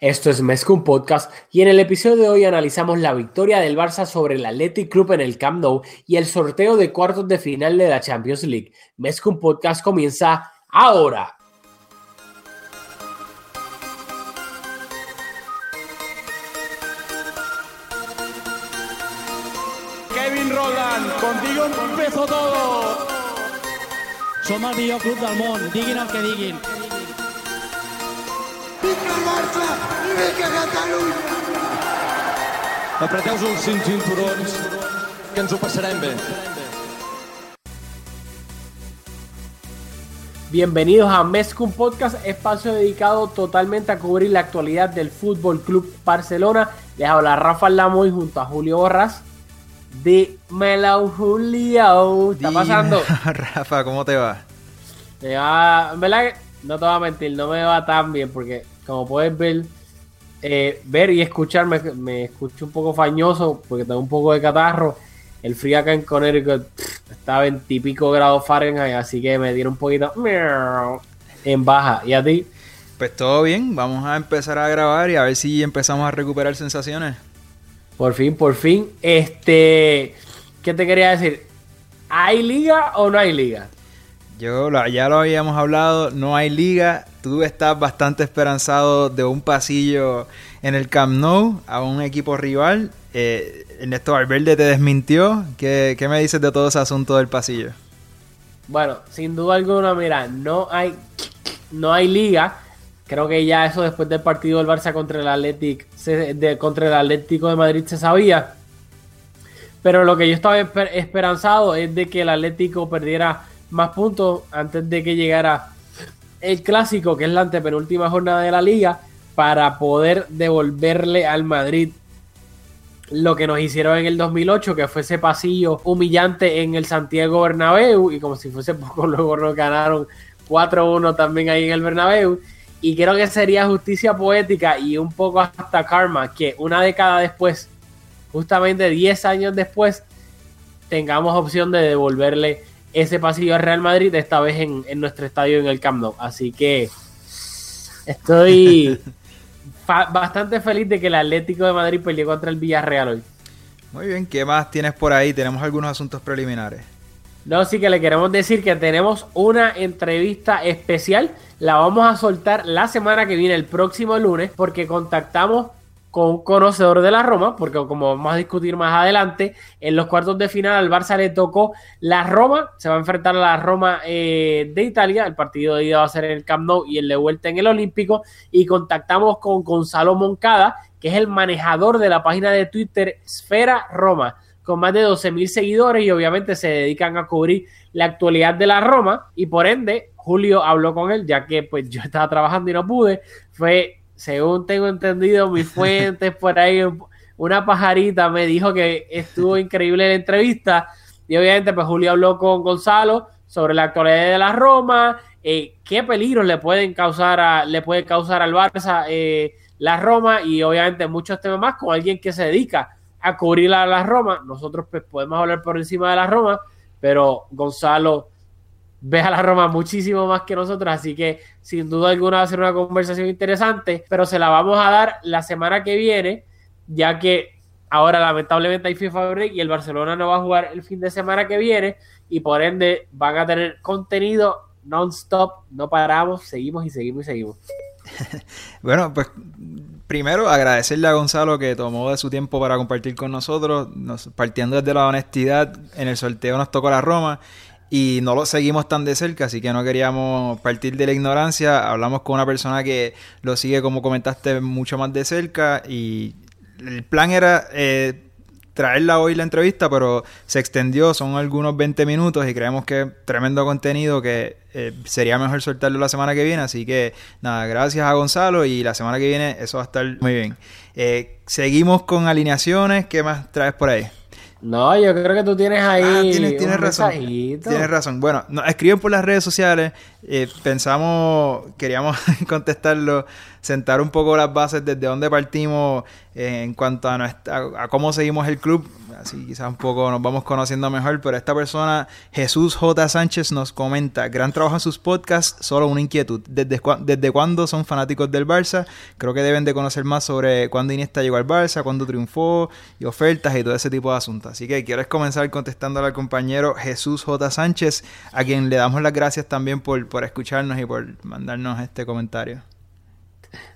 Esto es Mezcum Podcast y en el episodio de hoy analizamos la victoria del Barça sobre el Athletic Club en el Camp Nou y el sorteo de cuartos de final de la Champions League. Mezcum Podcast comienza ahora. Kevin Roland, contigo empezó todo. Som el millor club del món, diguin el que diguin. Vinga Barça i vinga Catalunya! Apreteu-vos els cinc cinturons, que ens ho passarem bé. Bienvenidos a Mezcum Podcast, espacio dedicado totalmente a cubrir la actualidad del Fútbol Club Barcelona. Les habla Rafa Lamoy junto a Julio Borras de Melau Julio. ¿Está pasando? Rafa, ¿cómo te va? Me va, en verdad, no te voy a mentir, no me va tan bien porque como puedes ver, eh, ver y escuchar, me, me escucho un poco fañoso porque tengo un poco de catarro. El frío acá en Connecticut está a 20 y pico grados Fahrenheit, así que me dieron un poquito en baja. ¿Y a ti? Pues todo bien, vamos a empezar a grabar y a ver si empezamos a recuperar sensaciones. Por fin, por fin. Este, ¿qué te quería decir? ¿Hay liga o no hay liga? Yo ya lo habíamos hablado, no hay liga. Tú estás bastante esperanzado de un pasillo en el Camp Nou a un equipo rival. Eh, Ernesto Valverde te desmintió. ¿Qué, qué me dices de todo ese asunto del pasillo? Bueno, sin duda alguna, mira, no hay, no hay liga. Creo que ya eso después del partido del Barça contra el Athletic, se- de, contra el Atlético de Madrid se sabía. Pero lo que yo estaba esper- esperanzado es de que el Atlético perdiera más puntos antes de que llegara el clásico, que es la antepenúltima jornada de la liga, para poder devolverle al Madrid lo que nos hicieron en el 2008, que fue ese pasillo humillante en el Santiago Bernabéu, y como si fuese poco, luego nos ganaron 4-1 también ahí en el Bernabéu. Y creo que sería justicia poética y un poco hasta karma que una década después, justamente 10 años después, tengamos opción de devolverle ese pasillo al Real Madrid, esta vez en, en nuestro estadio en el Camp Nou. Así que estoy bastante feliz de que el Atlético de Madrid peleó contra el Villarreal hoy. Muy bien, ¿qué más tienes por ahí? Tenemos algunos asuntos preliminares. No, sí que le queremos decir que tenemos una entrevista especial. La vamos a soltar la semana que viene, el próximo lunes, porque contactamos con conocedor de la Roma, porque como vamos a discutir más adelante, en los cuartos de final al Barça le tocó la Roma, se va a enfrentar a la Roma eh, de Italia, el partido de ida va a ser en el Camp Nou y el de vuelta en el Olímpico, y contactamos con Gonzalo Moncada, que es el manejador de la página de Twitter Esfera Roma con más de 12 mil seguidores y obviamente se dedican a cubrir la actualidad de la Roma y por ende Julio habló con él ya que pues yo estaba trabajando y no pude fue según tengo entendido mis fuentes por ahí una pajarita me dijo que estuvo increíble la entrevista y obviamente pues Julio habló con Gonzalo sobre la actualidad de la Roma eh, qué peligros le pueden causar a, le puede causar al Barça eh, la Roma y obviamente muchos temas más con alguien que se dedica a cubrir a la Roma. Nosotros pues, podemos hablar por encima de la Roma, pero Gonzalo ve a la Roma muchísimo más que nosotros, así que sin duda alguna va a ser una conversación interesante, pero se la vamos a dar la semana que viene, ya que ahora lamentablemente hay FIFA Break y el Barcelona no va a jugar el fin de semana que viene y por ende van a tener contenido non-stop, no paramos, seguimos y seguimos y seguimos. Bueno, pues primero agradecerle a Gonzalo que tomó de su tiempo para compartir con nosotros, nos, partiendo desde la honestidad, en el sorteo nos tocó la Roma y no lo seguimos tan de cerca, así que no queríamos partir de la ignorancia, hablamos con una persona que lo sigue, como comentaste, mucho más de cerca y el plan era... Eh, traerla hoy la entrevista, pero se extendió, son algunos 20 minutos y creemos que tremendo contenido que eh, sería mejor soltarlo la semana que viene. Así que nada, gracias a Gonzalo y la semana que viene eso va a estar muy bien. Eh, seguimos con alineaciones, ¿qué más traes por ahí? No, yo creo que tú tienes ahí. Ah, tienes, tienes un razón. mensajito. Tienes razón. Bueno, nos escriben por las redes sociales. Eh, pensamos, queríamos contestarlo, sentar un poco las bases desde dónde partimos eh, en cuanto a, nuestra, a cómo seguimos el club. Así quizás un poco nos vamos conociendo mejor, pero esta persona, Jesús J. Sánchez, nos comenta, gran trabajo en sus podcasts, solo una inquietud. ¿Desde, ¿Desde cuándo son fanáticos del Barça? Creo que deben de conocer más sobre cuándo Iniesta llegó al Barça, cuándo triunfó y ofertas y todo ese tipo de asuntos. Así que quieres comenzar contestándole al compañero Jesús J. Sánchez, a quien le damos las gracias también por, por escucharnos y por mandarnos este comentario.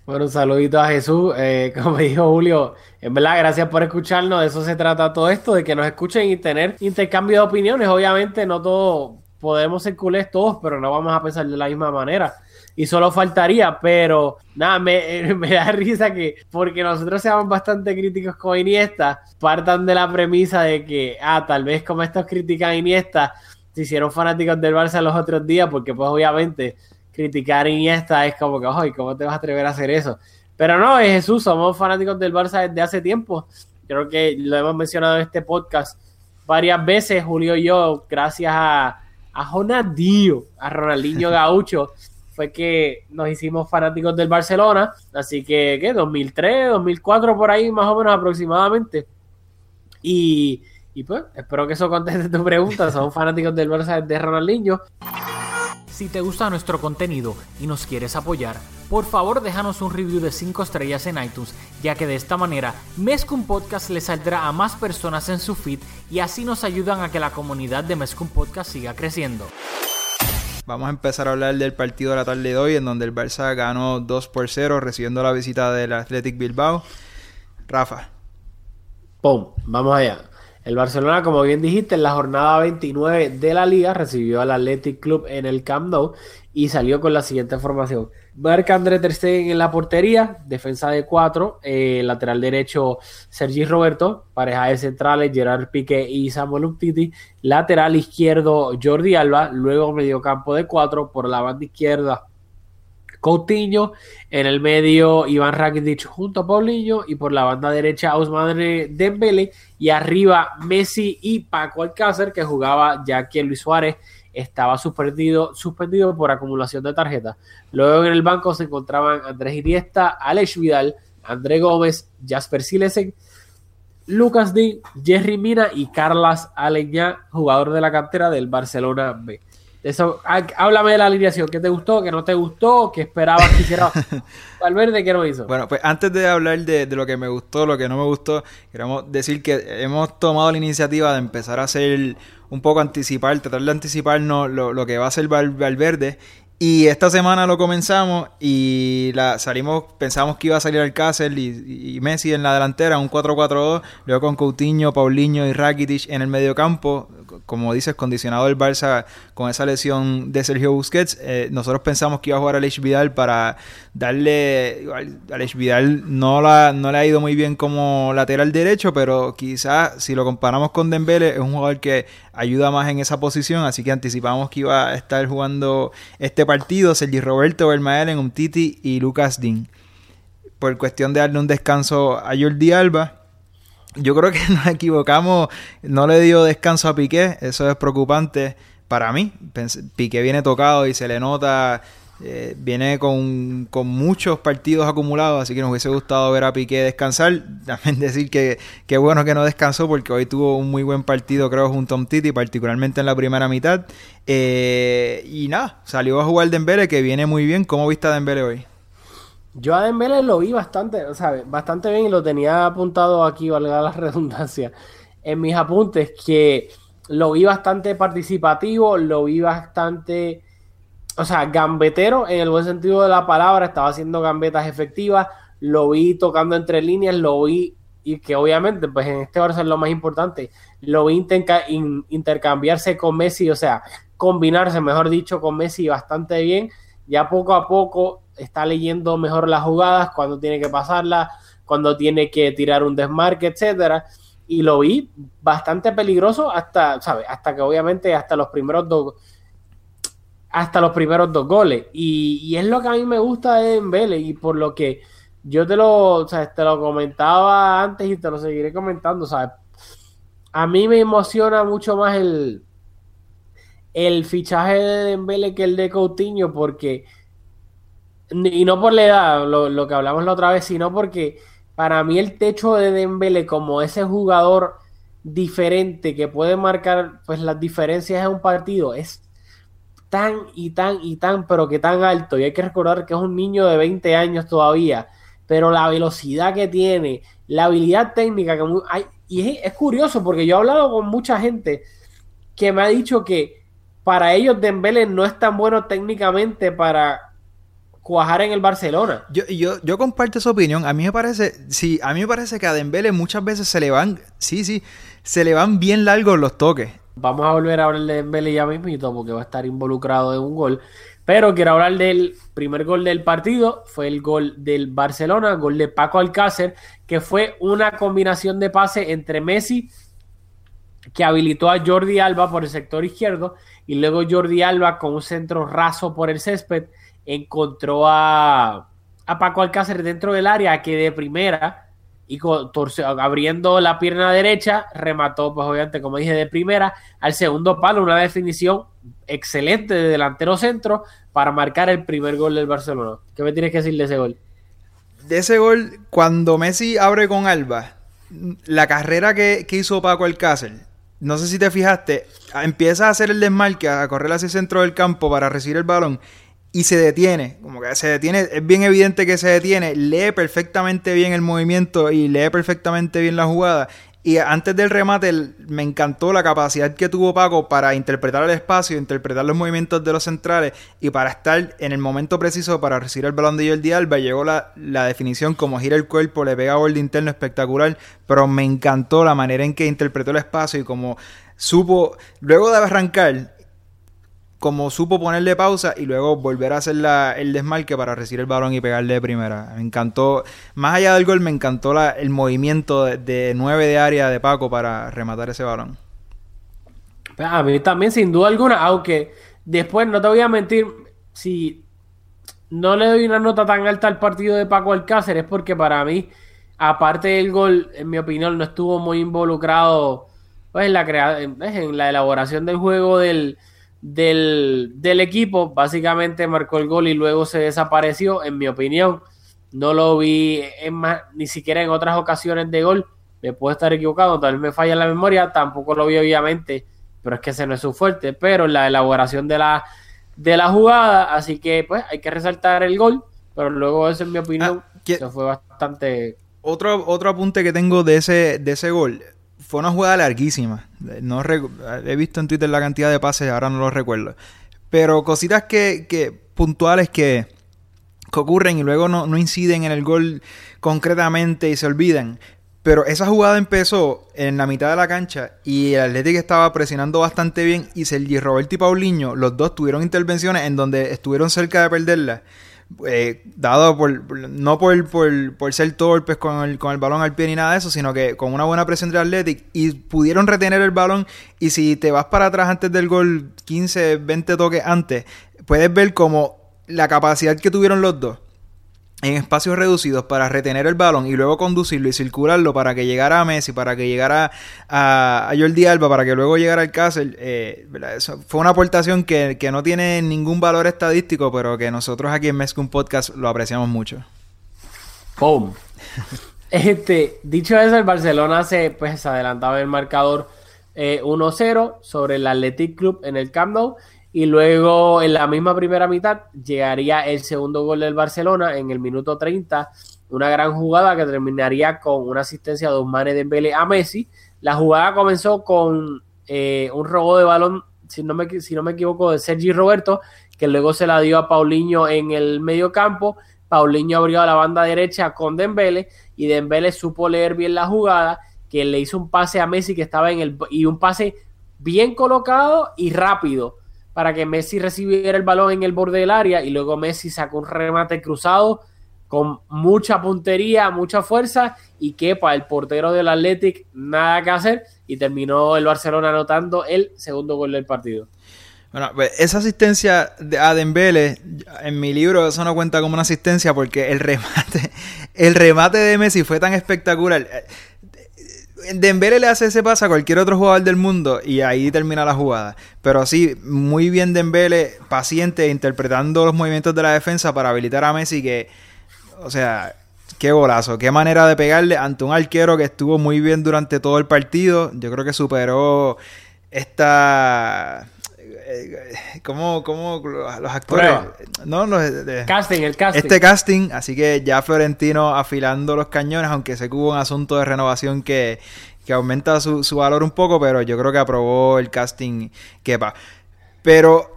Bueno, un saludito a Jesús. Eh, como dijo Julio, en verdad, gracias por escucharnos. De eso se trata todo esto, de que nos escuchen y tener intercambio de opiniones. Obviamente, no todos podemos ser culés todos, pero no vamos a pensar de la misma manera. Y solo faltaría, pero nada, me, me da risa que porque nosotros seamos bastante críticos con Iniesta, partan de la premisa de que, ah, tal vez como estos critican Iniesta, se hicieron fanáticos del Barça los otros días, porque pues obviamente criticar a Iniesta es como que, oye, ¿cómo te vas a atrever a hacer eso? Pero no, es Jesús, somos fanáticos del Barça desde hace tiempo. Creo que lo hemos mencionado en este podcast varias veces, Julio y yo, gracias a, a Jonadío, a Ronaldinho Gaucho, fue que nos hicimos fanáticos del Barcelona. Así que, ¿qué? 2003, 2004, por ahí más o menos aproximadamente. Y, y pues, espero que eso conteste tu pregunta. Somos fanáticos del Barça desde Ronaldinho. Si te gusta nuestro contenido y nos quieres apoyar, por favor déjanos un review de 5 estrellas en iTunes, ya que de esta manera Mezcum Podcast le saldrá a más personas en su feed y así nos ayudan a que la comunidad de Mezcum Podcast siga creciendo. Vamos a empezar a hablar del partido de la tarde de hoy, en donde el Barça ganó 2 por 0, recibiendo la visita del Athletic Bilbao. Rafa. ¡Pum! Vamos allá. El Barcelona, como bien dijiste, en la jornada 29 de la liga recibió al Athletic Club en el Camp Nou y salió con la siguiente formación. Marca André Ter Stegen en la portería, defensa de cuatro, eh, lateral derecho Sergi Roberto, pareja de centrales Gerard Piqué y Samuel Umtiti, lateral izquierdo Jordi Alba, luego medio campo de cuatro, por la banda izquierda Coutinho, en el medio Iván Rakitic junto a Paulinho y por la banda derecha Ousmane Dembele y arriba Messi y Paco Alcácer que jugaba ya que Luis Suárez estaba suspendido, suspendido por acumulación de tarjetas. Luego en el banco se encontraban Andrés Iniesta, Alex Vidal, André Gómez, Jasper Silesen, Lucas Di, Jerry Mina y Carlas Aleña, jugador de la cantera del Barcelona B. Eso, háblame de la alineación, ¿qué te gustó, qué no te gustó, qué esperabas que hiciera Valverde, qué no hizo? Bueno, pues antes de hablar de, lo que me gustó, lo que no me gustó, queremos decir que hemos tomado la iniciativa de empezar a hacer un poco anticipar, tratar de anticiparnos lo, lo que va a ser Valverde y esta semana lo comenzamos y la salimos, pensamos que iba a salir Alcácer y, y Messi en la delantera, un 4-4-2, luego con Coutinho, Paulinho y Rakitic en el medio campo, como dices, condicionado el Barça con esa lesión de Sergio Busquets. Eh, nosotros pensamos que iba a jugar Alex Vidal para darle, Alex Vidal no, la, no le ha ido muy bien como lateral derecho, pero quizás si lo comparamos con Dembele es un jugador que ayuda más en esa posición, así que anticipamos que iba a estar jugando este partido Sergi Roberto en un Titi y Lucas Dean. Por cuestión de darle un descanso a Jordi Alba. Yo creo que nos equivocamos, no le dio descanso a Piqué, eso es preocupante para mí. Piqué viene tocado y se le nota eh, viene con, muchos partidos acumulados, así que nos hubiese gustado ver a Piqué descansar. También decir que, que bueno que no descansó porque hoy tuvo un muy buen partido, creo, junto a un Titi, particularmente en la primera mitad. Eh, y nada, salió a jugar Dembele, que viene muy bien. ¿Cómo viste a Dembele hoy? Yo a Dembele lo vi bastante, o sea, bastante bien y lo tenía apuntado aquí, valga la redundancia, en mis apuntes, que lo vi bastante participativo, lo vi bastante o sea, gambetero en el buen sentido de la palabra, estaba haciendo gambetas efectivas, lo vi tocando entre líneas, lo vi, y que obviamente, pues en este Barça es lo más importante, lo vi intercambiarse con Messi, o sea, combinarse, mejor dicho, con Messi bastante bien, ya poco a poco está leyendo mejor las jugadas, cuando tiene que pasarlas, cuando tiene que tirar un desmarque, etcétera, y lo vi bastante peligroso hasta, ¿sabes? Hasta que obviamente hasta los primeros dos hasta los primeros dos goles. Y, es lo que a mí me gusta de Dembele y por lo que yo te lo, te lo comentaba antes y te lo seguiré comentando, ¿sabes? A mí me emociona mucho más el, el fichaje de Dembele que el de Coutinho porque y no por la edad, lo, lo, que hablamos la otra vez, sino porque para mí el techo de Dembele como ese jugador diferente que puede marcar pues las diferencias en un partido es tan y tan y tan, pero que tan alto. Y hay que recordar que es un niño de 20 años todavía, pero la velocidad que tiene, la habilidad técnica que hay, y es, curioso porque yo he hablado con mucha gente que me ha dicho que para ellos Dembele no es tan bueno técnicamente para cuajar en el Barcelona. Yo, yo, yo comparto esa opinión. A mí me parece, sí, a mí me parece que a Dembele muchas veces se le van, sí, sí, se le van bien largos los toques. Vamos a volver a hablar de Dembele ya mismito porque va a estar involucrado en un gol. Pero quiero hablar del primer gol del partido. Fue el gol del Barcelona, gol de Paco Alcácer, que fue una combinación de pase entre Messi, que habilitó a Jordi Alba por el sector izquierdo, y luego Jordi Alba con un centro raso por el césped encontró a, a Paco Alcácer dentro del área que de primera y abriendo la pierna derecha, remató, pues obviamente, como dije, de primera al segundo palo, una definición excelente de delantero centro para marcar el primer gol del Barcelona. ¿Qué me tienes que decir de ese gol? De ese gol, cuando Messi abre con Alba, la carrera que, hizo Paco Alcácer, no sé si te fijaste, empieza a hacer el desmarque, a correr hacia el centro del campo para recibir el balón y se detiene, como que se detiene, es bien evidente que se detiene, lee perfectamente bien el movimiento y lee perfectamente bien la jugada. Y antes del remate me encantó la capacidad que tuvo Paco para interpretar el espacio, interpretar los movimientos de los centrales y para estar en el momento preciso para recibir el balón de Jordi Alba. Llegó la, la definición como gira el cuerpo, le pega borde interno espectacular, pero me encantó la manera en que interpretó el espacio y como supo, luego de arrancar, como supo ponerle pausa y luego volver a hacer el desmarque para recibir el balón y pegarle de primera. Me encantó, más allá del gol, me encantó el movimiento de, nueve de área de Paco para rematar ese balón. A mí también, sin duda alguna, aunque después no te voy a mentir, si no le doy una nota tan alta al partido de Paco Alcácer es porque para mí, aparte del gol, en mi opinión, no estuvo muy involucrado pues, en, la en la elaboración del juego del del, equipo. Básicamente marcó el gol y luego se desapareció, en mi opinión. No lo vi en más, ni siquiera en otras ocasiones de gol. Me puedo estar equivocado, tal vez me falla la memoria. Tampoco lo vi, obviamente, pero es que ese no es su fuerte. Pero la elaboración de la, de la jugada, así que pues hay que resaltar el gol. Pero luego, eso, en mi opinión, ah, se fue bastante. Otro, otro apunte que tengo de ese, de ese gol fue una jugada larguísima. No he visto en Twitter la cantidad de pases, ahora no lo recuerdo. Pero cositas que, que puntuales que, que, ocurren y luego no, no, inciden en el gol concretamente y se olvidan. Pero esa jugada empezó en la mitad de la cancha y el Atlético estaba presionando bastante bien y Sergi Roberto y Paulinho, los dos tuvieron intervenciones en donde estuvieron cerca de perderla. Eh, dado por, no por, por, ser torpes con el, con el balón al pie ni nada de eso, sino que con una buena presión del Athletic y pudieron retener el balón y si te vas para atrás antes del gol 15, 20 toques antes, puedes ver como la capacidad que tuvieron los dos en espacios reducidos para retener el balón y luego conducirlo y circularlo para que llegara a Messi, para que llegara a, a Jordi Alba, para que luego llegara al Cáceres. Eh, fue una aportación que, no tiene ningún valor estadístico, pero que nosotros aquí en Mescum Podcast lo apreciamos mucho. ¡Pum! este, dicho eso, el Barcelona se pues adelantaba el marcador 1-0 eh, sobre el Athletic Club en el Camp Nou y luego en la misma primera mitad llegaría el segundo gol del Barcelona en el minuto 30. Una gran jugada que terminaría con una asistencia de Ousmane Dembélé a Messi. La jugada comenzó con eh, un robo de balón, si no, me, si no me equivoco, de Sergi Roberto, que luego se la dio a Paulinho en el medio campo. Paulinho abrió a la banda derecha con Dembélé y Dembélé supo leer bien la jugada, que le hizo un pase a Messi que estaba en el... y un pase bien colocado y rápido para que Messi recibiera el balón en el borde del área y luego Messi sacó un remate cruzado con mucha puntería, mucha fuerza y que para el portero del Athletic nada que hacer y terminó el Barcelona anotando el segundo gol del partido. Bueno, pues esa asistencia de Dembele, en mi libro eso no cuenta como una asistencia porque el remate, el remate de Messi fue tan espectacular Dembele le hace ese pase a cualquier otro jugador del mundo y ahí termina la jugada. Pero sí, muy bien Dembele, paciente, interpretando los movimientos de la defensa para habilitar a Messi que, o sea, qué golazo, qué manera de pegarle ante un arquero que estuvo muy bien durante todo el partido. Yo creo que superó esta como, como los actores. No, los, casting, el casting. Este casting, así que ya Florentino afilando los cañones, aunque sé que hubo un asunto de renovación que, que aumenta su, su, valor un poco, pero yo creo que aprobó el casting Kepa. Pero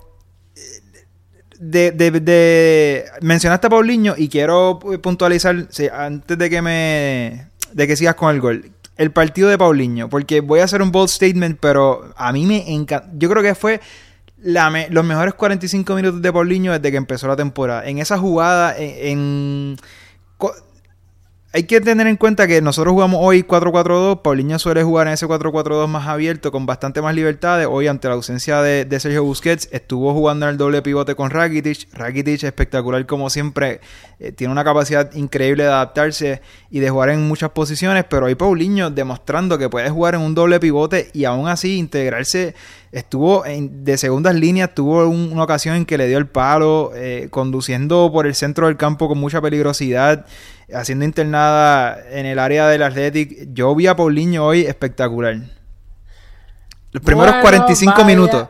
de, de, de, mencionaste a Paulinho y quiero puntualizar antes de que me de que sigas con el gol el partido de Paulinho porque voy a hacer un bold statement pero a mí me encanta yo creo que fue los mejores 45 minutos de Paulinho desde que empezó la temporada. En esa jugada, en, hay que tener en cuenta que nosotros jugamos hoy 4-4-2. Paulinho suele jugar en ese 4-4-2 más abierto, con bastante más libertades. Hoy, ante la ausencia de, Sergio Busquets, estuvo jugando en el doble pivote con Rakitic. Rakitic, espectacular como siempre, eh, tiene una capacidad increíble de adaptarse y de jugar en muchas posiciones. Pero hoy Paulinho demostrando que puede jugar en un doble pivote y aún así integrarse estuvo en, de segundas líneas, tuvo una ocasión en que le dio el palo, eh, conduciendo por el centro del campo con mucha peligrosidad, haciendo internada en el área del Athletic. Yo vi a Paulinho hoy espectacular. Los primeros 45 minutos.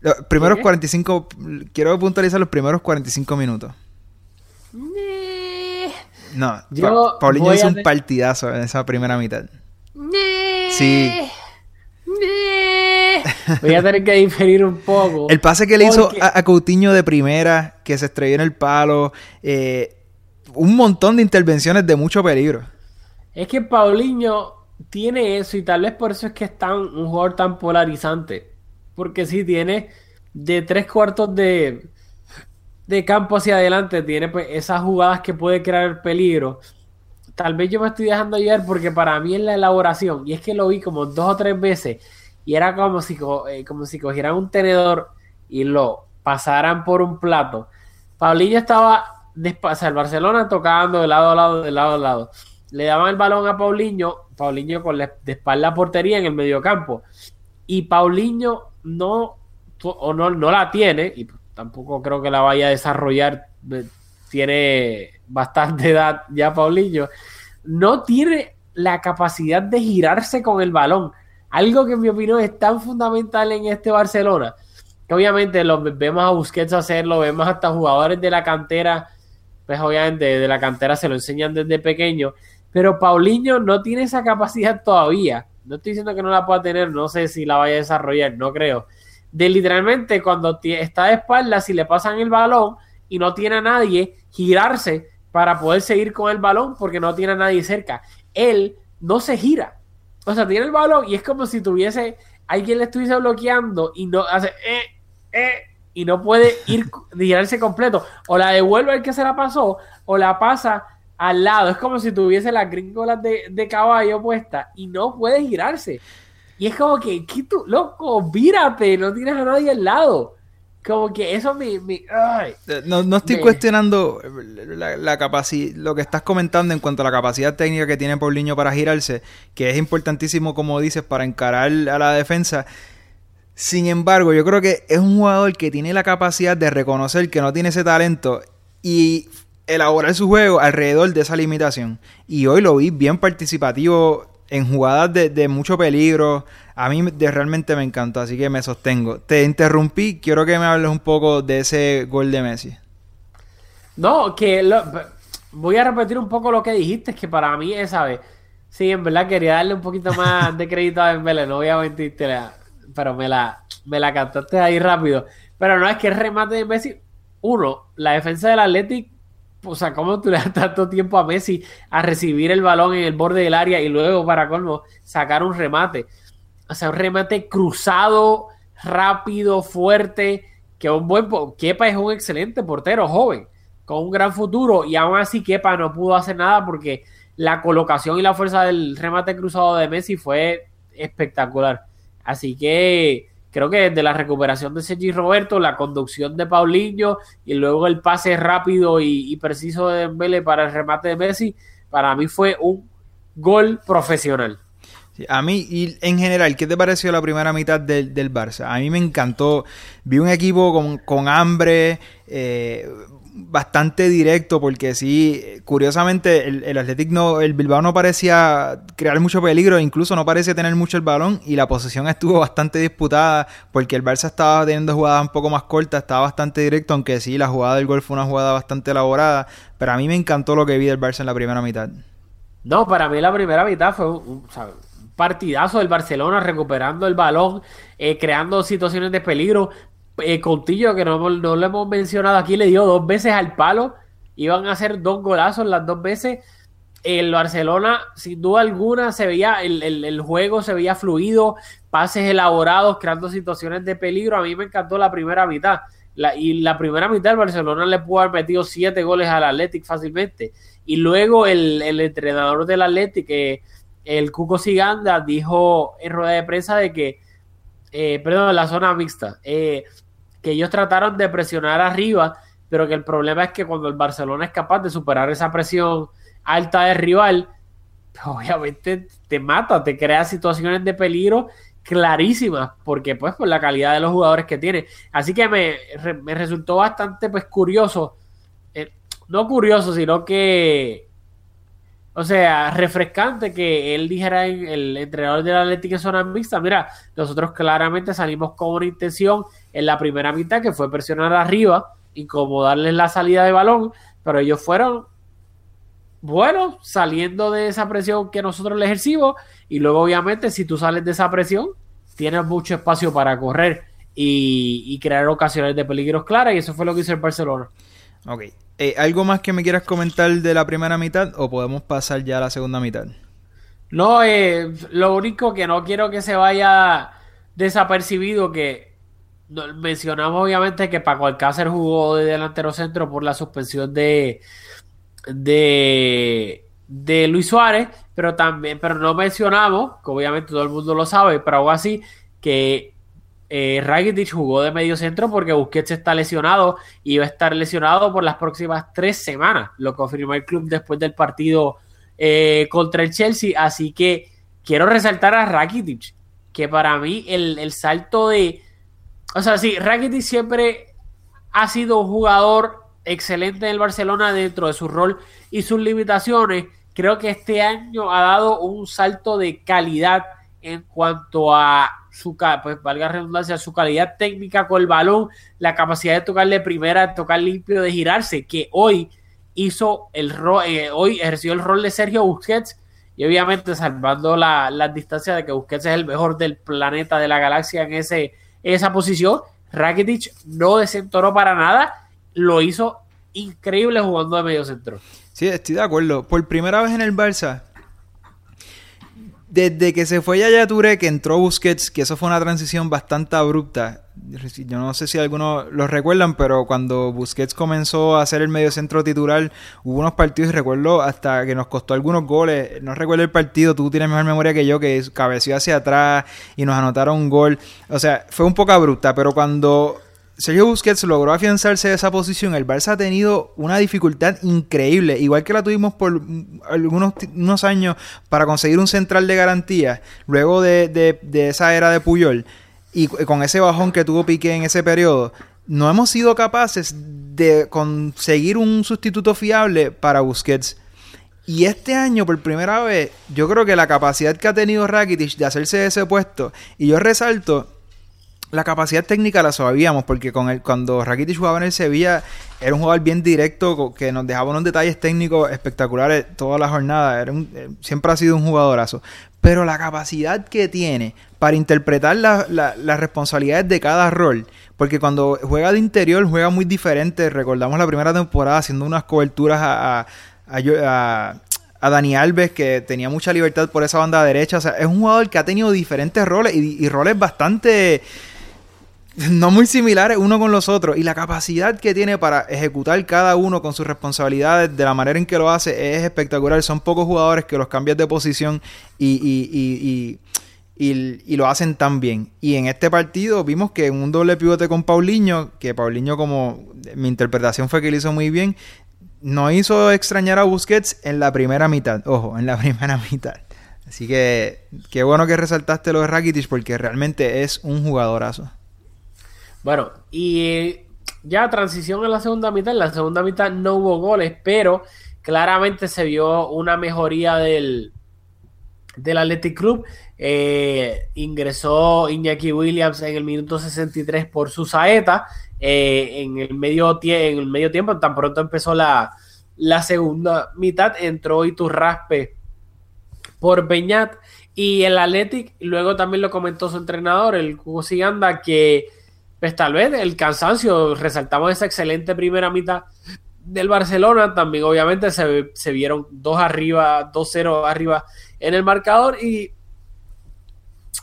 Los primeros 45. Quiero puntualizar los primeros 45 minutos. No, Paulinho hizo un partidazo en esa primera mitad. Sí. Voy a tener que diferir un poco. El pase que le hizo a, Coutinho de primera, que se estrelló en el palo, eh, un montón de intervenciones de mucho peligro. Es que Paulinho tiene eso y tal vez por eso es que es tan, un jugador tan polarizante. Porque si tiene de tres cuartos de, de campo hacia adelante, tiene pues esas jugadas que puede crear peligro. Tal vez yo me estoy dejando llevar porque para mí es la elaboración, y es que lo vi como dos o tres veces y era como si, eh, como si cogieran un tenedor y lo pasaran por un plato. Paulinho estaba, o el Barcelona tocando de lado a lado, de lado a lado. Le daban el balón a Paulinho, Paulinho con la de espalda a portería en el mediocampo. Y Paulinho no, o no, no la tiene, y tampoco creo que la vaya a desarrollar, tiene bastante edad ya Paulinho, no tiene la capacidad de girarse con el balón. Algo que en mi opinión es tan fundamental en este Barcelona, que obviamente lo vemos a Busquets hacerlo, vemos hasta jugadores de la cantera, pues obviamente de la cantera se lo enseñan desde pequeño, pero Paulinho no tiene esa capacidad todavía. No estoy diciendo que no la pueda tener, no sé si la vaya a desarrollar, no creo. De literalmente cuando está de espaldas, si le pasan el balón y no tiene a nadie, girarse para poder seguir con el balón porque no tiene a nadie cerca. Él no se gira. O sea, tiene el balón y es como si tuviese alguien le estuviese bloqueando y no hace eh, eh, y no puede ir girarse completo. O la devuelve al que se la pasó, o la pasa al lado. Es como si tuviese las gringolas de, de caballo puesta y no puede girarse. Y es como que, ¿qué tú, loco, vírate, no tienes a nadie al lado. Como que eso me... Eh, no, estoy cuestionando la, capacidad, lo que estás comentando en cuanto a la capacidad técnica que tiene Paulinho para girarse, que es importantísimo, como dices, para encarar a la defensa. Sin embargo, yo creo que es un jugador que tiene la capacidad de reconocer que no tiene ese talento y elaborar su juego alrededor de esa limitación. Y hoy lo vi bien participativo en jugadas de, mucho peligro. A mí realmente me encantó, así que me sostengo. Te interrumpí, quiero que me hables un poco de ese gol de Messi. No, que voy a repetir un poco lo que dijiste, que para mí esa vez, sí, en verdad quería darle un poquito más de crédito a Dembélé, no voy a mentirte, pero me la, me la cantaste ahí rápido. Pero no es que el remate de Messi, uno, la defensa del Athletic o sea, ¿cómo tú le das tanto tiempo a Messi a recibir el balón en el borde del área y luego, para colmo, sacar un remate? O sea, un remate cruzado, rápido, fuerte, que un buen... Kepa es un excelente portero, joven, con un gran futuro, y aún así Kepa no pudo hacer nada porque la colocación y la fuerza del remate cruzado de Messi fue espectacular. Así que creo que desde la recuperación de Sergi Roberto, la conducción de Paulinho y luego el pase rápido y, preciso de Mbele para el remate de Messi, para mí fue un gol profesional. A mí, y en general, ¿qué te pareció la primera mitad del, del Barça? A mí me encantó. Vi un equipo con, con hambre, eh, bastante directo, porque sí, curiosamente, el, Athletic no, el Bilbao no parecía crear mucho peligro, incluso no parecía tener mucho el balón, y la posesión estuvo bastante disputada, porque el Barça estaba teniendo jugadas un poco más cortas, estaba bastante directo, aunque sí, la jugada del gol fue una jugada bastante elaborada, pero a mí me encantó lo que vi del Barça en la primera mitad. No, para mí la primera mitad fue un, partidazo del Barcelona recuperando el balón, eh, creando situaciones de peligro. Eh, Contillo, que no, no, lo hemos mencionado aquí, le dio dos veces al palo. Iban a hacer dos golazos las dos veces. El Barcelona, sin duda alguna, se veía, el, el, juego se veía fluido, pases elaborados, creando situaciones de peligro. A mí me encantó la primera mitad. La, y la primera mitad el Barcelona le pudo haber metido siete goles al Athletic fácilmente. Y luego el, el entrenador del Athletic, que el Cuco Siganda dijo en rueda de prensa de que, eh, perdón, la zona mixta, eh, que ellos trataron de presionar arriba, pero que el problema es que cuando el Barcelona es capaz de superar esa presión alta del rival, obviamente te mata, te crea situaciones de peligro clarísimas, porque pues por la calidad de los jugadores que tiene. Así que me, me resultó bastante pues curioso, eh, no curioso, sino que o sea, refrescante que él dijera en el entrenador de la Atlético en zona mixta, mira, nosotros claramente salimos con una intención en la primera mitad que fue presionar arriba y como darles la salida de balón, pero ellos fueron bueno, saliendo de esa presión que nosotros le ejercimos y luego obviamente si tú sales de esa presión, tienes mucho espacio para correr y, y crear ocasiones de peligros claras y eso fue lo que hizo el Barcelona. Ok, eh, ¿Algo más que me quieras comentar de la primera mitad o podemos pasar ya a la segunda mitad? No, eh, lo único que no quiero que se vaya desapercibido que mencionamos obviamente que Paco Alcácer jugó de delantero centro por la suspensión de de, de Luis Suárez, pero también, pero no mencionamos, que obviamente todo el mundo lo sabe, pero aún así que eh, Rakitic jugó de medio centro porque Busquets está lesionado y va a estar lesionado por las próximas tres semanas. Lo confirmó el club después del partido eh, contra el Chelsea. Así que quiero resaltar a Rakitic, que para mí el, el salto de... O sea, sí, Rakitic siempre ha sido un jugador excelente en el Barcelona dentro de su rol y sus limitaciones. Creo que este año ha dado un salto de calidad en cuanto a su, pues valga redundancia, su calidad técnica con el balón, la capacidad de tocarle primera, de tocar limpio, de girarse, que hoy hizo el rol, eh, hoy ejerció el rol de Sergio Busquets y obviamente salvando la, la, distancia de que Busquets es el mejor del planeta, de la galaxia en ese, esa posición, Rakitic no desentonó para nada, lo hizo increíble jugando de medio centro. Sí, estoy de acuerdo. Por primera vez en el Barça, desde que se fue Yaya Touré, que entró Busquets, que eso fue una transición bastante abrupta. Yo no sé si algunos lo recuerdan, pero cuando Busquets comenzó a hacer el mediocentro titular, hubo unos partidos, y recuerdo hasta que nos costó algunos goles. No recuerdo el partido, tú tienes mejor memoria que yo, que cabeció hacia atrás y nos anotaron un gol. O sea, fue un poco abrupta, pero cuando Sergio Busquets logró afianzarse de esa posición. El Barça ha tenido una dificultad increíble, igual que la tuvimos por algunos unos años para conseguir un central de garantía, luego de, de, esa era de Puyol, y con ese bajón que tuvo Piqué en ese periodo. No hemos sido capaces de conseguir un sustituto fiable para Busquets. Y este año, por primera vez, yo creo que la capacidad que ha tenido Rakitic de hacerse de ese puesto, y yo resalto la capacidad técnica la sabíamos, porque con el, cuando Rakitic jugaba en el Sevilla, era un jugador bien directo, que nos dejaba unos detalles técnicos espectaculares toda la jornada. Era un, siempre ha sido un jugadorazo. Pero la capacidad que tiene para interpretar la, la, las responsabilidades de cada rol, porque cuando juega de interior juega muy diferente. Recordamos la primera temporada haciendo unas coberturas a, a Dani Alves, que tenía mucha libertad por esa banda derecha. O sea, es un jugador que ha tenido diferentes roles y, y roles bastante no muy similares uno con los otros y la capacidad que tiene para ejecutar cada uno con sus responsabilidades de la manera en que lo hace es espectacular. Son pocos jugadores que los cambian de posición y, y, y, y, lo hacen tan bien. Y en este partido vimos que en un doble pivote con Paulinho, que Paulinho como mi interpretación fue que lo hizo muy bien, no hizo extrañar a Busquets en la primera mitad. Ojo, en la primera mitad. Así que qué bueno que resaltaste lo de Rakitic porque realmente es un jugadorazo. Bueno, y ya transición en la segunda mitad. En la segunda mitad no hubo goles, pero claramente se vio una mejoría del, del Athletic Club. Eh, ingresó Iñaki Williams en el minuto 63 por su saeta. Eh, en, el medio en el medio tiempo, tan pronto empezó la, la segunda mitad, entró Iturraspe por Beñat. Y el Athletic, luego también lo comentó su entrenador, el Cubo Siganda, que pues tal vez el cansancio, resaltamos esa excelente primera mitad del Barcelona, también obviamente se, se vieron dos arriba, 2-0 arriba en el marcador y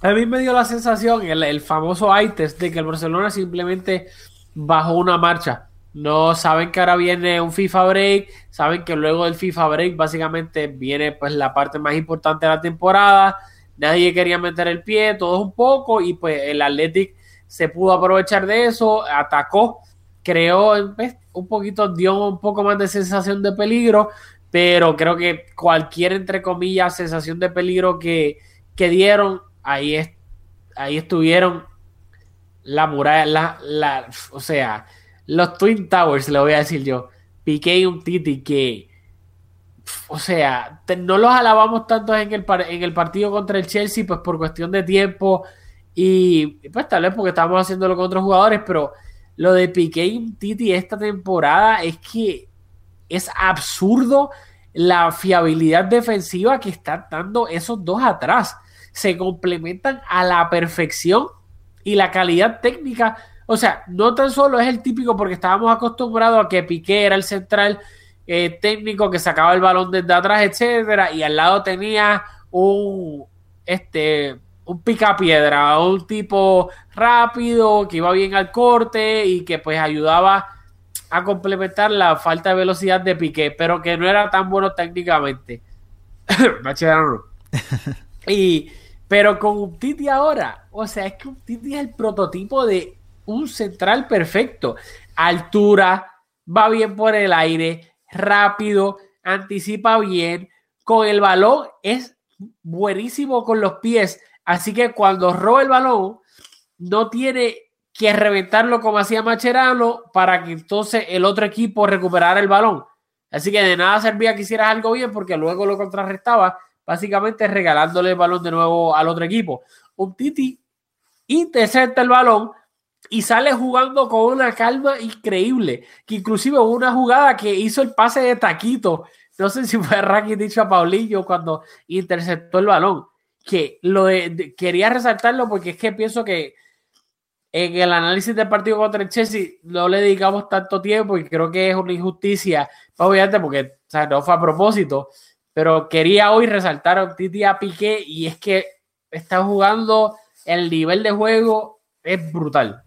a mí me dio la sensación, el, famoso ITES, de que el Barcelona simplemente bajó una marcha. No saben que ahora viene un FIFA break, saben que luego del FIFA break básicamente viene pues la parte más importante de la temporada. Nadie quería meter el pie, todo un poco y pues el Athletic se pudo aprovechar de eso, atacó, creó un poquito, dio un poco más de sensación de peligro, pero creo que cualquier, entre comillas, sensación de peligro que, que dieron, ahí, ahí estuvieron la muralla, la, o sea, los Twin Towers, le voy a decir yo, Piqué un Titi que, o sea, no los alabamos tanto en el, en el partido contra el Chelsea, pues por cuestión de tiempo y pues tal vez porque estábamos haciéndolo con otros jugadores, pero lo de Piqué y Titi esta temporada es que es absurdo la fiabilidad defensiva que están dando esos dos atrás. Se complementan a la perfección y la calidad técnica. O sea, no tan solo es el típico porque estábamos acostumbrados a que Piqué era el central eh, técnico que sacaba el balón desde atrás, etcétera, y al lado tenía un este un picapiedra, un tipo rápido que iba bien al corte y que pues ayudaba a complementar la falta de velocidad de Piqué, pero que no era tan bueno técnicamente. y pero con un Titi ahora, o sea, es que un Titi es el prototipo de un central perfecto. Altura, va bien por el aire, rápido, anticipa bien, con el balón es buenísimo con los pies. Así que cuando roba el balón, no tiene que reventarlo como hacía Macherano para que entonces el otro equipo recuperara el balón. Así que de nada servía que hicieras algo bien porque luego lo contrarrestaba, básicamente regalándole el balón de nuevo al otro equipo. Un Titi intercepta el balón y sale jugando con una calma increíble. Que inclusive hubo una jugada que hizo el pase de taquito. No sé si fue Raki dicho a Paulillo cuando interceptó el balón. Que lo quería resaltarlo porque es que pienso que en el análisis del partido contra el Chelsea no le dedicamos tanto tiempo y creo que es una injusticia, obviamente porque no fue a propósito, pero quería hoy resaltar a Titi a Piqué y es que está jugando el nivel de juego es brutal.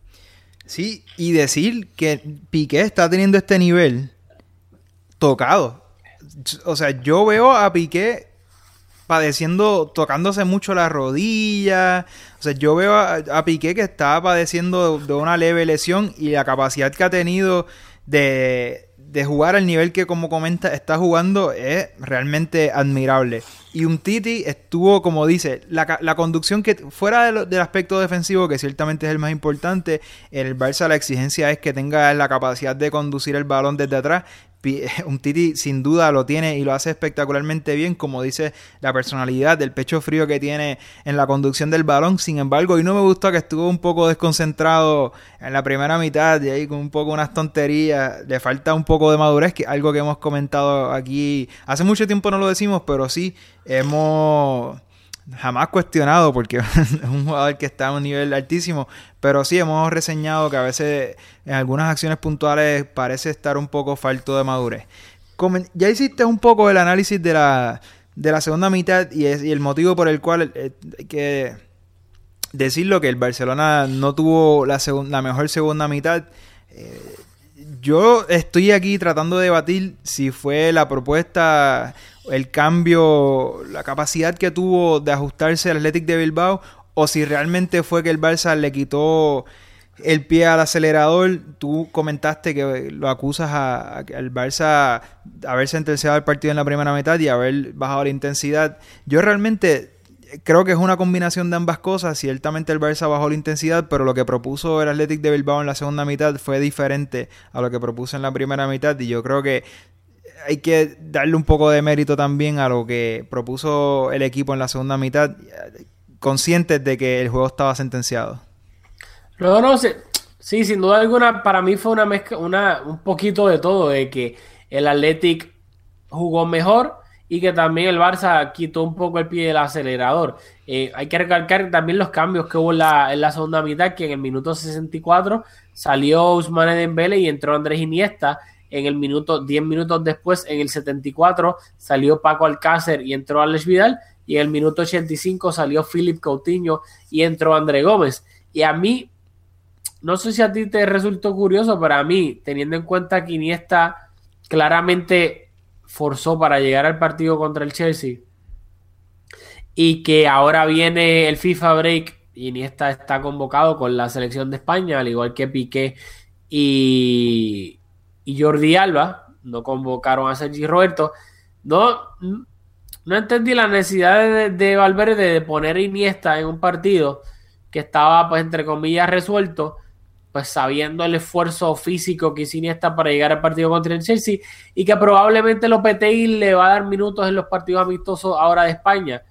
Sí, y decir que Piqué está teniendo este nivel tocado. O sea, yo veo a Piqué padeciendo, tocándose mucho la rodilla. O sea, yo veo a, Piqué que está padeciendo de, una leve lesión y la capacidad que ha tenido de, de jugar al nivel que, como comenta, está jugando es realmente admirable. Y un Titi estuvo, como dice, la, la conducción que, fuera del aspecto defensivo, que ciertamente es el más importante, el Barça la exigencia es que tenga la capacidad de conducir el balón desde atrás un Titi sin duda lo tiene y lo hace espectacularmente bien, como dice la personalidad del pecho frío que tiene en la conducción del balón. Sin embargo, y no me gustó que estuvo un poco desconcentrado en la primera mitad y ahí con un poco unas tonterías. Le falta un poco de madurez, que algo que hemos comentado aquí. Hace mucho tiempo no lo decimos, pero sí hemos jamás cuestionado porque es un jugador que está a un nivel altísimo, pero sí hemos reseñado que a veces en algunas acciones puntuales parece estar un poco falto de madurez. Ya hiciste un poco el análisis de la, de la segunda mitad y, el motivo por el cual eh, que decirlo que el Barcelona no tuvo la, la mejor segunda mitad. Eh, yo estoy aquí tratando de debatir si fue la propuesta el cambio, la capacidad que tuvo de ajustarse al Athletic de Bilbao o si realmente fue que el Barça le quitó el pie al acelerador. Tú comentaste que lo acusas a, al Barça haber sentenciado el partido en la primera mitad y haber bajado la intensidad. Yo realmente creo que es una combinación de ambas cosas. Ciertamente el Barça bajó la intensidad, pero lo que propuso el Athletic de Bilbao en la segunda mitad fue diferente a lo que propuso en la primera mitad. Y yo creo que hay que darle un poco de mérito también a lo que propuso el equipo en la segunda mitad, conscientes de que el juego estaba sentenciado. No, sí, sin duda alguna, para mí fue una mezcla, una, un poquito de todo, de que el Athletic jugó mejor y que también el Barça quitó un poco el pie del acelerador. Eh, hay que recalcar también los cambios que hubo en la, en la, segunda mitad, que en el minuto 64 salió Usmane Dembele y entró Andrés Iniesta. En el minuto, 10 minutos después, en el 74, salió Paco Alcácer y entró Alex Vidal. Y en el minuto 85 salió Philip Coutinho y entró André Gómez. Y a mí, no sé si a ti te resultó curioso, pero a mí, teniendo en cuenta que Iniesta claramente forzó para llegar al partido contra el Chelsea y que ahora viene el FIFA Break y Iniesta está convocado con la selección de España, al igual que Piqué y, y Jordi Alba, no convocaron a Sergi Roberto. No, no entendí la necesidad de, de Valverde de poner Iniesta en un partido que estaba, pues, entre comillas, resuelto pues sabiendo el esfuerzo físico que hizo Iniesta para llegar al partido contra el Chelsea y que probablemente Lopetegui le va a dar minutos en los partidos amistosos ahora de España.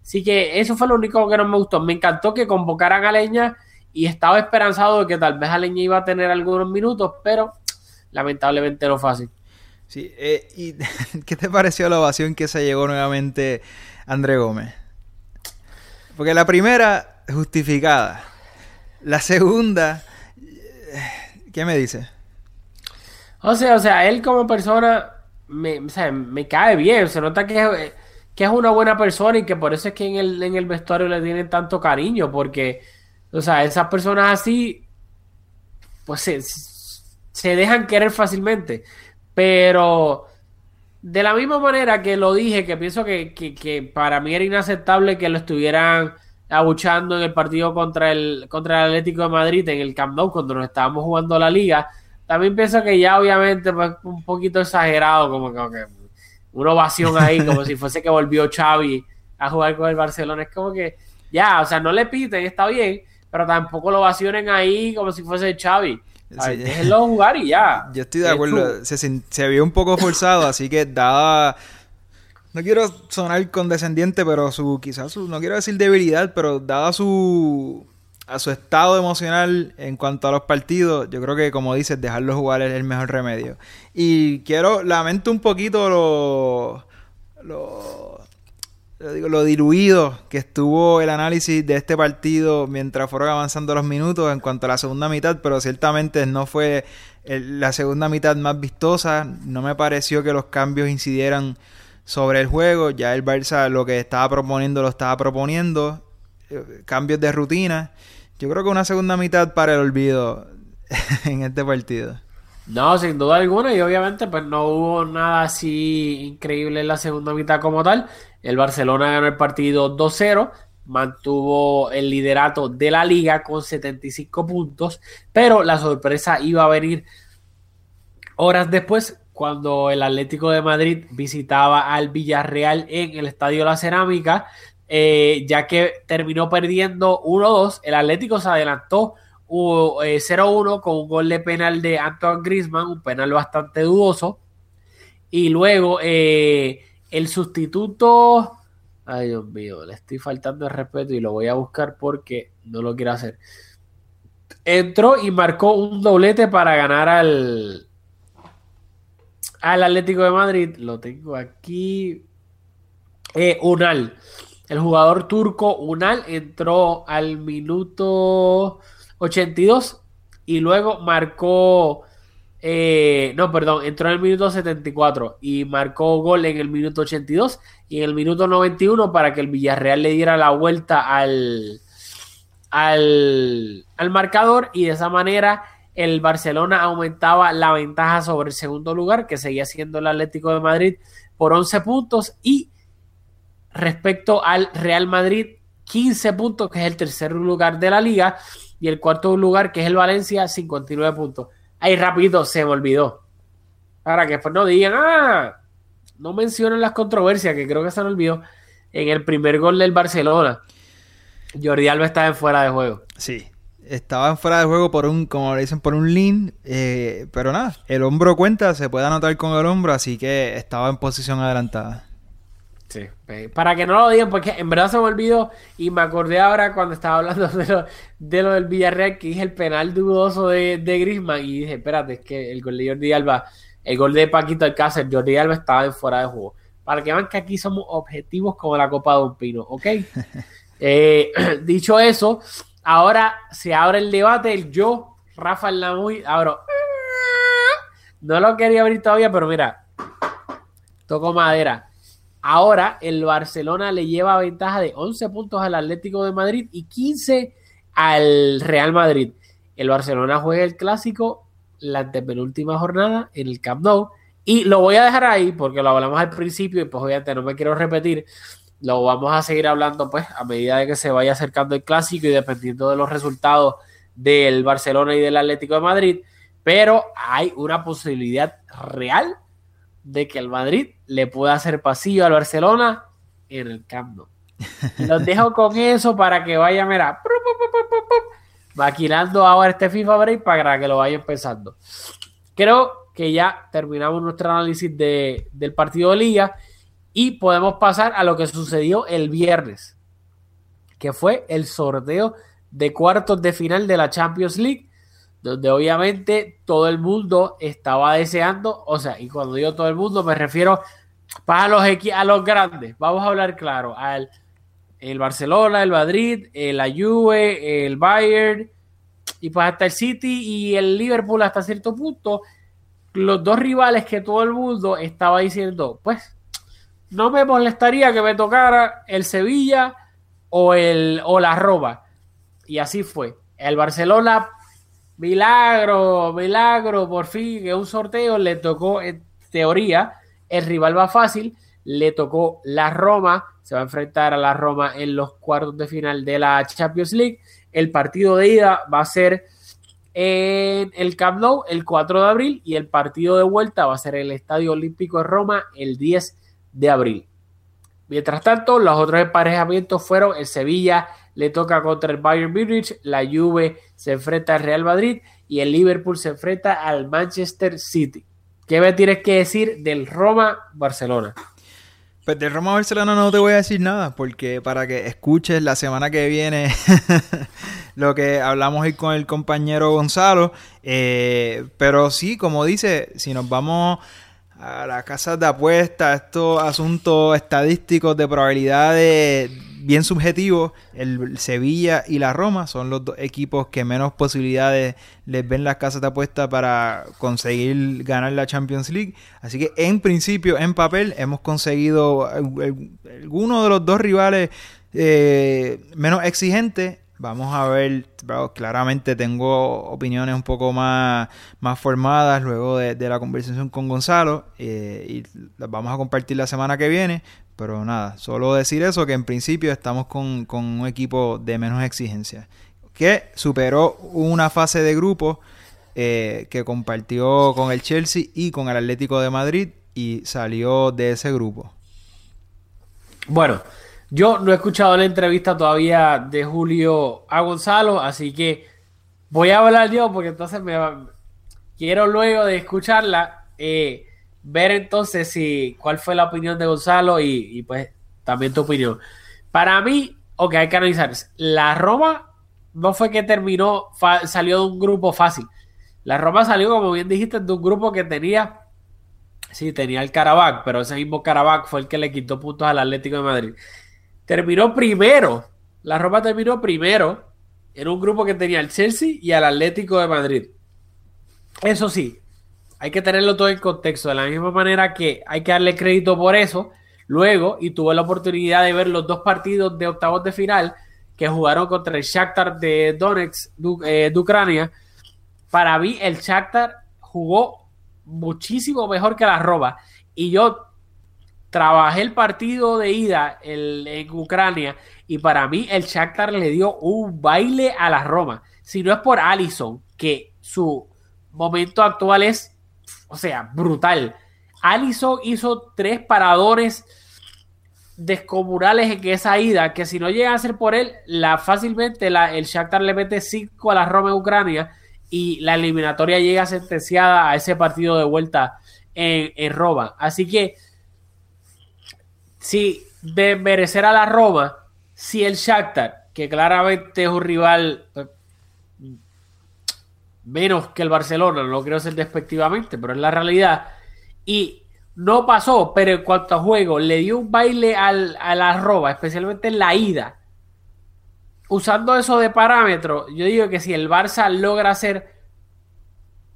Así que eso fue lo único que no me gustó. Me encantó que convocaran a Leña y estaba esperanzado de que tal vez a Leña iba a tener algunos minutos, pero lamentablemente no así. Sí, eh, ¿y qué te pareció la ovación que se llegó nuevamente André Gómez? Porque la primera, justificada. La segunda, ¿Qué me dice? O sea, o sea, él como persona me, o sea, me cae bien. Se nota que, que, es una buena persona y que por eso es que en el, en el vestuario le tienen tanto cariño. Porque, o sea, esas personas así, pues se, se dejan querer fácilmente. Pero de la misma manera que lo dije, que pienso que, que, que para mí era inaceptable que lo estuvieran abuchando en el partido contra el, contra el Atlético de Madrid en el Camp Nou cuando nos estábamos jugando la liga. También pienso que ya obviamente pues, un poquito exagerado, como que, una ovación ahí, como si fuese que volvió Xavi a jugar con el Barcelona. Es como que ya, o sea, no le piten, está bien, pero tampoco lo ovacionen ahí como si fuese Xavi. Déjenlo jugar y ya. Yo estoy de acuerdo, se, se vio un poco forzado, así que daba no quiero sonar condescendiente, pero su, quizás su, no quiero decir debilidad, pero dada su, a su estado emocional en cuanto a los partidos, yo creo que como dices, dejarlo jugar es el mejor remedio. Y quiero, lamento un poquito lo, lo, lo, digo, lo diluido que estuvo el análisis de este partido mientras fueron avanzando los minutos en cuanto a la segunda mitad, pero ciertamente no fue la segunda mitad más vistosa, no me pareció que los cambios incidieran sobre el juego. Ya el Barça lo que estaba proponiendo lo estaba proponiendo. Eh, cambios de rutina. Yo creo que una segunda mitad para el olvido en este partido. No, sin duda alguna, y obviamente pues no hubo nada así increíble en la segunda mitad como tal. El Barcelona ganó el partido 2-0, mantuvo el liderato de la liga con 75 puntos, pero la sorpresa iba a venir horas después cuando el Atlético de Madrid visitaba al Villarreal en el Estadio La Cerámica, eh, ya que terminó perdiendo 1-2. El Atlético se adelantó 0-1 con un gol de penal de Antoine Grisman, un penal bastante dudoso. Y luego eh, el sustituto. Ay, Dios mío, le estoy faltando el respeto y lo voy a buscar porque no lo quiero hacer. Entró y marcó un doblete para ganar al, al Atlético de Madrid, lo tengo aquí. Eh, Unal. El jugador turco Unal entró al minuto 82 y luego marcó. Eh, no, perdón, entró en el minuto 74 y marcó gol en el minuto 82 y en el minuto 91 para que el Villarreal le diera la vuelta al, al, al marcador y de esa manera el Barcelona aumentaba la ventaja sobre el segundo lugar, que seguía siendo el Atlético de Madrid, por 11 puntos. Y respecto al Real Madrid, 15 puntos, que es el tercer lugar de la liga. y el cuarto lugar, que es el Valencia, 59 puntos. Ahí rapidito, se me olvidó. Para que después no digan, ah, no mencionen las controversias, que creo que se me olvidó. En el primer gol del Barcelona, Jordi Alba estaba en fuera de juego. Sí, estaba en fuera de juego por un, como le dicen, por un lean, eh, pero nada, el hombro cuenta, se puede anotar con el hombro, así que estaba en posición adelantada. Sí, para que no lo digan, porque en verdad se me olvidó y me acordé ahora cuando estaba hablando de lo, de lo del Villarreal, que dije el penal dudoso de, de Griezmann y dije, espérate, es que el gol de Jordi Alba, el gol de Paquito Alcácer, Jordi Alba estaba en fuera de juego. Para que vean que aquí somos objetivos como la Copa de un Pino, ¿ok? eh, dicho eso, ahora se abre el debate, yo, Rafa Lamuy, abro. No lo quería abrir todavía, pero mira, toco madera Ahora el Barcelona le lleva ventaja de 11 puntos al Atlético de Madrid y 15 al Real Madrid. El Barcelona juega el clásico la antepenúltima jornada en el Camp Nou. Y lo voy a dejar ahí porque lo hablamos al principio y pues obviamente no me quiero repetir. Lo vamos a seguir hablando pues a medida de que se vaya acercando el clásico y dependiendo de los resultados del Barcelona y del Atlético de Madrid. Pero hay una posibilidad real de que el Madrid le pueda hacer pasillo al Barcelona en el Camp Nou. Los dejo con eso para que vaya, mira, maquinando ahora este FIFA Break para que lo vaya empezando. Creo que ya terminamos nuestro análisis de, del partido de liga y podemos pasar a lo que sucedió el viernes, que fue el sorteo de cuartos de final de la Champions League donde obviamente todo el mundo estaba deseando, o sea, y cuando digo todo el mundo me refiero para los a los grandes, vamos a hablar claro, al el Barcelona, el Madrid, el la Juve, el Bayern y pues hasta el City y el Liverpool hasta cierto punto, los dos rivales que todo el mundo estaba diciendo, pues no me molestaría que me tocara el Sevilla o el o la Roma. Y así fue. El Barcelona Milagro, milagro, por fin, que un sorteo le tocó, en teoría, el rival va fácil, le tocó la Roma, se va a enfrentar a la Roma en los cuartos de final de la Champions League. El partido de ida va a ser en el Camp Nou el 4 de abril y el partido de vuelta va a ser en el Estadio Olímpico de Roma el 10 de abril. Mientras tanto, los otros emparejamientos fueron el Sevilla le toca contra el Bayern Munich, la Juve se enfrenta al Real Madrid y el Liverpool se enfrenta al Manchester City. ¿Qué me tienes que decir del Roma-Barcelona? Pues del Roma-Barcelona no te voy a decir nada, porque para que escuches la semana que viene lo que hablamos hoy con el compañero Gonzalo. Eh, pero sí, como dice, si nos vamos a las casas de apuestas, estos asuntos estadísticos de probabilidades bien subjetivos, el Sevilla y la Roma son los dos equipos que menos posibilidades les ven las casas de apuesta para conseguir ganar la Champions League. Así que en principio, en papel, hemos conseguido alguno de los dos rivales eh, menos exigentes. Vamos a ver, claramente tengo opiniones un poco más, más formadas luego de, la conversación con Gonzalo eh, y las vamos a compartir la semana que viene. Pero nada, solo decir eso, que en principio estamos con, un equipo de menos exigencia, que superó una fase de grupo eh, que compartió con el Chelsea y con el Atlético de Madrid y salió de ese grupo. Bueno, yo no he escuchado la entrevista todavía de Julio a Gonzalo, así que voy a hablar yo porque entonces me quiero luego de escucharla. Eh, ver entonces si cuál fue la opinión de Gonzalo y, pues también tu opinión. Para mí, ok, hay que analizar. La Roma no fue que terminó, salió de un grupo fácil. La Roma salió, como bien dijiste, de un grupo que tenía, sí, tenía el Carabao, pero ese mismo Carabao fue el que le quitó puntos al Atlético de Madrid. Terminó primero, la Roma terminó primero en un grupo que tenía el Chelsea y al Atlético de Madrid. Eso sí, hay que tenerlo todo en contexto. De la misma manera que hay que darle crédito por eso. Luego, y tuve la oportunidad de ver los dos partidos de octavos de final que jugaron contra el Shakhtar de Donetsk eh, de, Ucrania. Para mí, el Shakhtar jugó muchísimo mejor que la Roma. Y yo trabajé el partido de ida en Ucrania y para mí el Shakhtar le dio un baile a la Roma. si no es por Allison, que su momento actual es, o sea, brutal. Allison hizo tres paradores descomunales en esa ida, que si no llega a ser por él, la fácilmente el Shakhtar le mete 5 a la Roma en Ucrania y la eliminatoria llega sentenciada a ese partido de vuelta en, Roma. Así que si de merecer a la Roma, si el Shakhtar, que claramente es un rival menos que el Barcelona, no quiero ser despectivamente, pero es la realidad, y no pasó, pero en cuanto a juego, le dio un baile al, a la Roma, especialmente en la ida. Usando eso de parámetro, yo digo que si el Barça logra hacer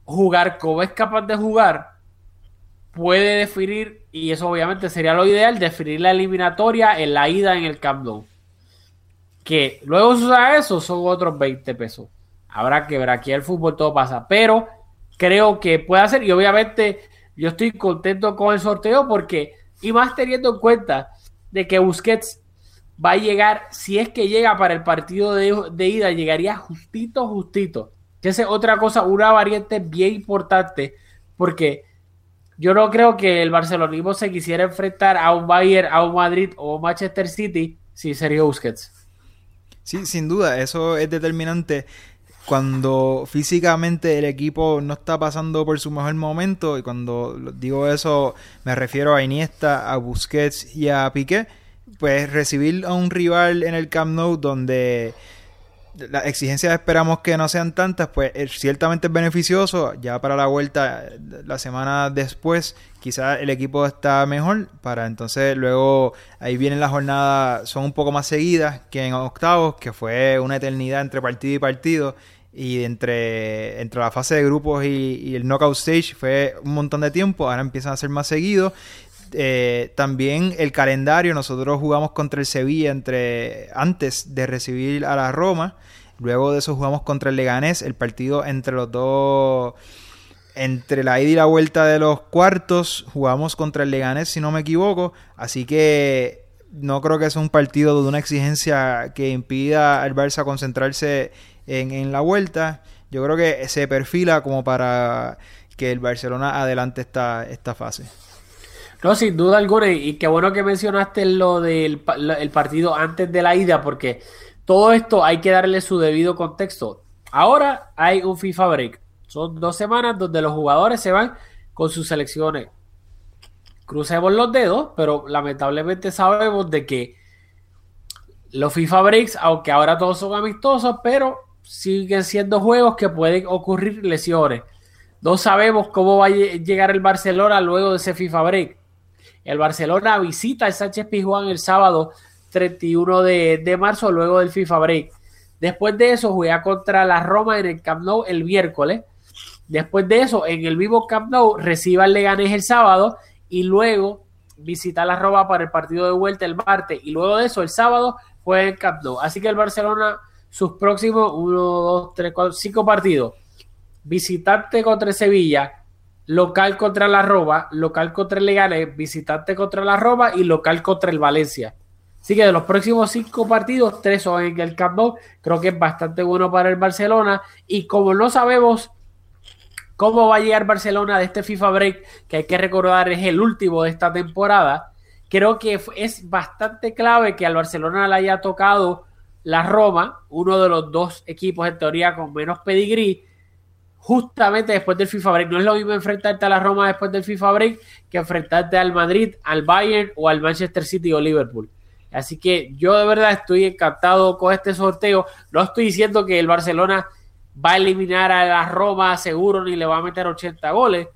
jugar como es capaz de jugar, puede definir, y eso obviamente sería lo ideal, definir la eliminatoria en la ida en el Camp Nou. Que luego usa eso, son otros 20 pesos. Habrá que ver, aquí el fútbol todo pasa, pero creo que puede hacer, y obviamente yo estoy contento con el sorteo porque, y más teniendo en cuenta de que Busquets va a llegar, si es que llega para el partido de, ida, llegaría justito, justito. Que es otra cosa, una variante bien importante, porque yo no creo que el barcelonismo se quisiera enfrentar a un Bayern, a un Madrid o un Manchester City si sería Busquets. Sí, sin duda, eso es determinante cuando físicamente el equipo no está pasando por su mejor momento, y cuando digo eso me refiero a Iniesta, a Busquets y a Piqué, pues recibir a un rival en el Camp Nou donde las exigencias esperamos que no sean tantas, pues ciertamente es beneficioso. Ya para la vuelta, la semana después, quizás el equipo está mejor. Para entonces, luego ahí vienen las jornadas, son un poco más seguidas que en octavos, que fue una eternidad entre partido y partido. Y entre, entre la fase de grupos y, el knockout stage fue un montón de tiempo. Ahora empiezan a ser más seguidos. Eh, también el calendario, nosotros jugamos contra el Sevilla entre antes de recibir a la Roma, luego de eso jugamos contra el Leganés, el partido entre los dos, entre la ida y la vuelta de los cuartos, jugamos contra el Leganés si no me equivoco, así que no creo que sea un partido de una exigencia que impida al Barça concentrarse en, en la vuelta, yo creo que se perfila como para que el Barcelona adelante esta, esta fase. No, sin duda alguna, y qué bueno que mencionaste lo del el partido antes de la ida, porque todo esto hay que darle su debido contexto. Ahora hay un FIFA Break. Son dos semanas donde los jugadores se van con sus selecciones. Crucemos los dedos, pero lamentablemente sabemos de que los FIFA Breaks, aunque ahora todos son amistosos, pero siguen siendo juegos que pueden ocurrir lesiones. No sabemos cómo va a llegar el Barcelona luego de ese FIFA Break. El Barcelona visita el Sánchez Pizjuán el sábado 31 de, marzo, luego del FIFA Break. Después de eso, juega contra la Roma en el Camp Nou el miércoles. Después de eso, en el mismo Camp Nou, reciba el Leganés el sábado y luego visita la Roma para el partido de vuelta el martes. Y luego de eso, el sábado, juega en Camp Nou. Así que el Barcelona, sus próximos 1, 2, 3, 4, 5 partidos. Visitante contra Sevilla, local contra la Roma, local contra el Leganés, visitante contra la Roma y local contra el Valencia. Así que de los próximos cinco partidos, tres son en el Camp Nou. Creo que es bastante bueno para el Barcelona. Y como no sabemos cómo va a llegar Barcelona de este FIFA Break, que hay que recordar es el último de esta temporada, creo que es bastante clave que al Barcelona le haya tocado la Roma, uno de los dos equipos en teoría con menos pedigrí, justamente después del FIFA Break. No es lo mismo enfrentarte a la Roma después del FIFA Break que enfrentarte al Madrid, al Bayern o al Manchester City o Liverpool. Así que yo de verdad estoy encantado con este sorteo. No estoy diciendo que el Barcelona va a eliminar a la Roma seguro ni le va a meter 80 goles,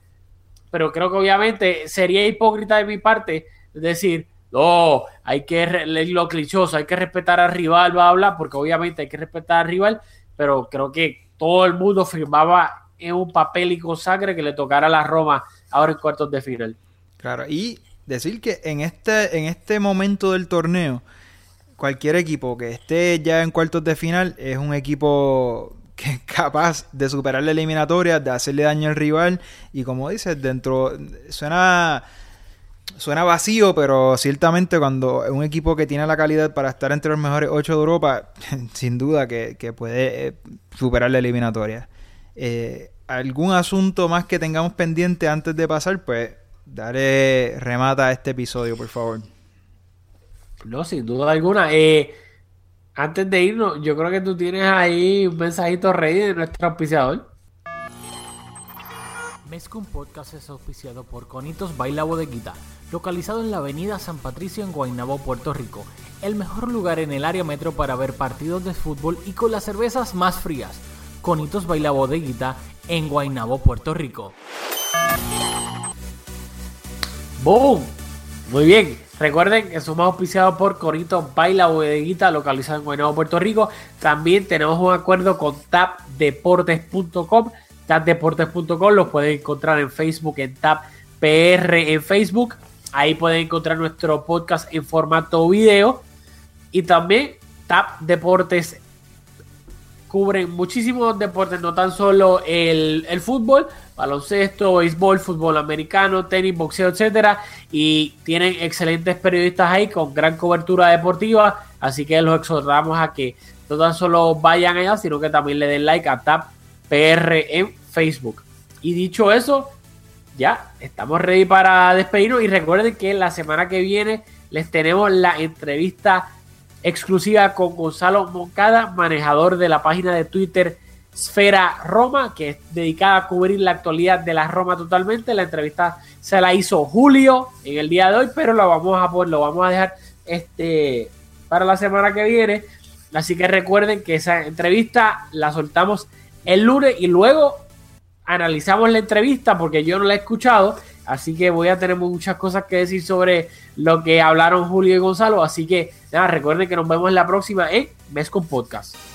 pero creo que obviamente sería hipócrita de mi parte decir, no, hay que leer lo clichoso, hay que respetar al rival, bla, bla, porque obviamente hay que respetar al rival, pero creo que todo el mundo firmaba en un papel y con sangre que le tocara a la Roma ahora en cuartos de final. Claro, y decir que en este, en este momento del torneo, cualquier equipo que esté ya en cuartos de final es un equipo que es capaz de superar la eliminatoria, de hacerle daño al rival y como dices, dentro suena suena vacío, pero ciertamente cuando un equipo que tiene la calidad para estar entre los mejores ocho de Europa, sin duda que, puede eh, superar la eliminatoria. Eh, ¿Algún asunto más que tengamos pendiente antes de pasar? Pues daré remata a este episodio, por favor. No, sin duda alguna. Eh, antes de irnos, yo creo que tú tienes ahí un mensajito rey de nuestro auspiciador. Mezcum Podcast es auspiciado por Conitos Baila Bodeguita, localizado en la avenida San Patricio en Guaynabo, Puerto Rico. El mejor lugar en el área metro para ver partidos de fútbol y con las cervezas más frías. Conitos Baila Bodeguita en Guaynabo, Puerto Rico. ¡Boom! Muy bien. Recuerden que somos auspiciados por Conitos Baila Bodeguita, localizado en Guaynabo, Puerto Rico. También tenemos un acuerdo con tapdeportes.com tapdeportes.com, los pueden encontrar en Facebook, en TapPR en Facebook. Ahí pueden encontrar nuestro podcast en formato video. Y también Tap Deportes cubren muchísimos deportes, no tan solo el, fútbol, baloncesto, béisbol, fútbol americano, tenis, boxeo, etcétera, y tienen excelentes periodistas ahí con gran cobertura deportiva, así que los exhortamos a que no tan solo vayan allá, sino que también le den like a Tap PR en Facebook. Y dicho eso, ya estamos ready para despedirnos. Y recuerden que la semana que viene les tenemos la entrevista exclusiva con Gonzalo Moncada, manejador de la página de Twitter Esfera Roma, que es dedicada a cubrir la actualidad de la Roma totalmente. La entrevista se la hizo Julio en el día de hoy, pero lo vamos a poner, lo vamos a dejar este para la semana que viene. Así que recuerden que esa entrevista la soltamos el lunes y luego analizamos la entrevista porque yo no la he escuchado, así que voy a tener muchas cosas que decir sobre lo que hablaron Julio y Gonzalo, así que nada, recuerden que nos vemos en la próxima en Mes con Podcast.